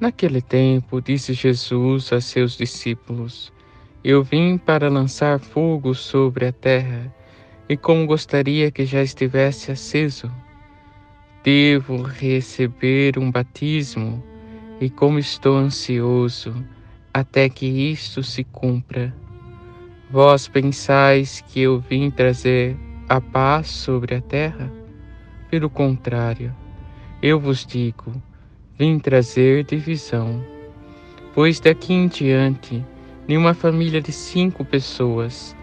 Naquele tempo, disse Jesus a seus discípulos: Eu vim para lançar fogo sobre a terra, e como gostaria que já estivesse aceso. Devo receber um batismo, e como estou ansioso até que isto se cumpra. Vós pensais que eu vim trazer a paz sobre a terra? Pelo contrário, eu vos digo, vim trazer divisão. Pois daqui em diante, nenhuma família de cinco pessoas,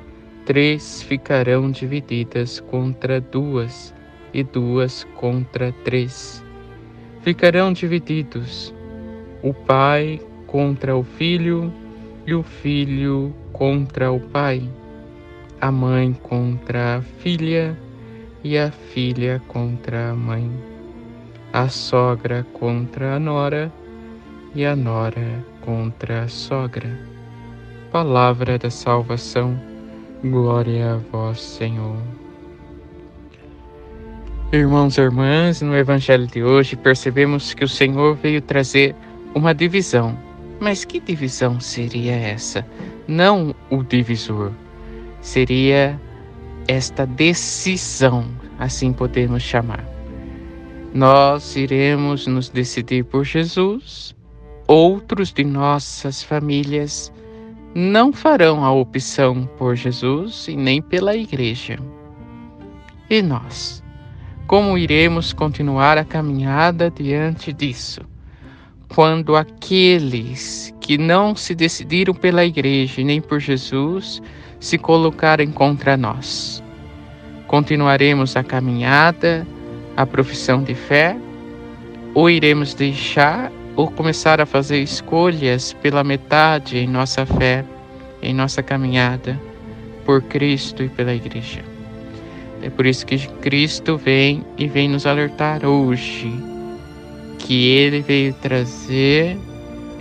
três ficarão divididas contra duas e duas contra três. Ficarão divididos o pai contra o filho e o filho contra o pai, a mãe contra a filha e a filha contra a mãe a sogra contra a nora e a nora contra a sogra. Palavra da salvação, glória a vós, Senhor. Irmãos e irmãs, no Evangelho de hoje percebemos que o Senhor veio trazer uma divisão. Mas que divisão seria essa? Não o divisor, seria esta decisão, assim podemos chamar nós iremos nos decidir por Jesus, outros de nossas famílias não farão a opção por Jesus e nem pela igreja. E nós? Como iremos continuar a caminhada diante disso? Quando aqueles que não se decidiram pela igreja nem por Jesus se colocarem contra nós. Continuaremos a caminhada a profissão de fé, ou iremos deixar ou começar a fazer escolhas pela metade em nossa fé, em nossa caminhada por Cristo e pela Igreja. É por isso que Cristo vem e vem nos alertar hoje que ele veio trazer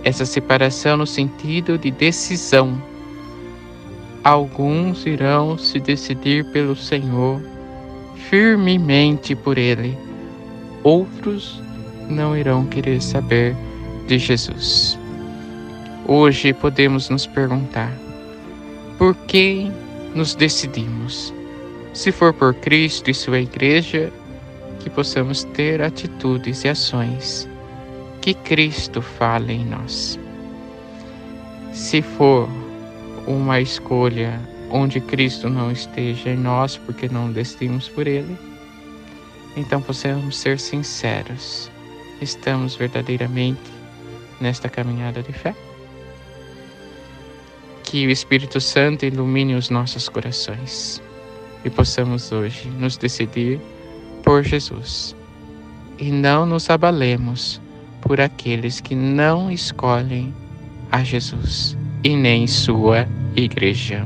essa separação no sentido de decisão. Alguns irão se decidir pelo Senhor firmemente por ele. Outros não irão querer saber de Jesus. Hoje podemos nos perguntar: por quem nos decidimos? Se for por Cristo e Sua Igreja, que possamos ter atitudes e ações que Cristo fale em nós. Se for uma escolha onde Cristo não esteja em nós porque não decidimos por Ele, então possamos ser sinceros. Estamos verdadeiramente nesta caminhada de fé? Que o Espírito Santo ilumine os nossos corações e possamos hoje nos decidir por Jesus e não nos abalemos por aqueles que não escolhem a Jesus e nem sua igreja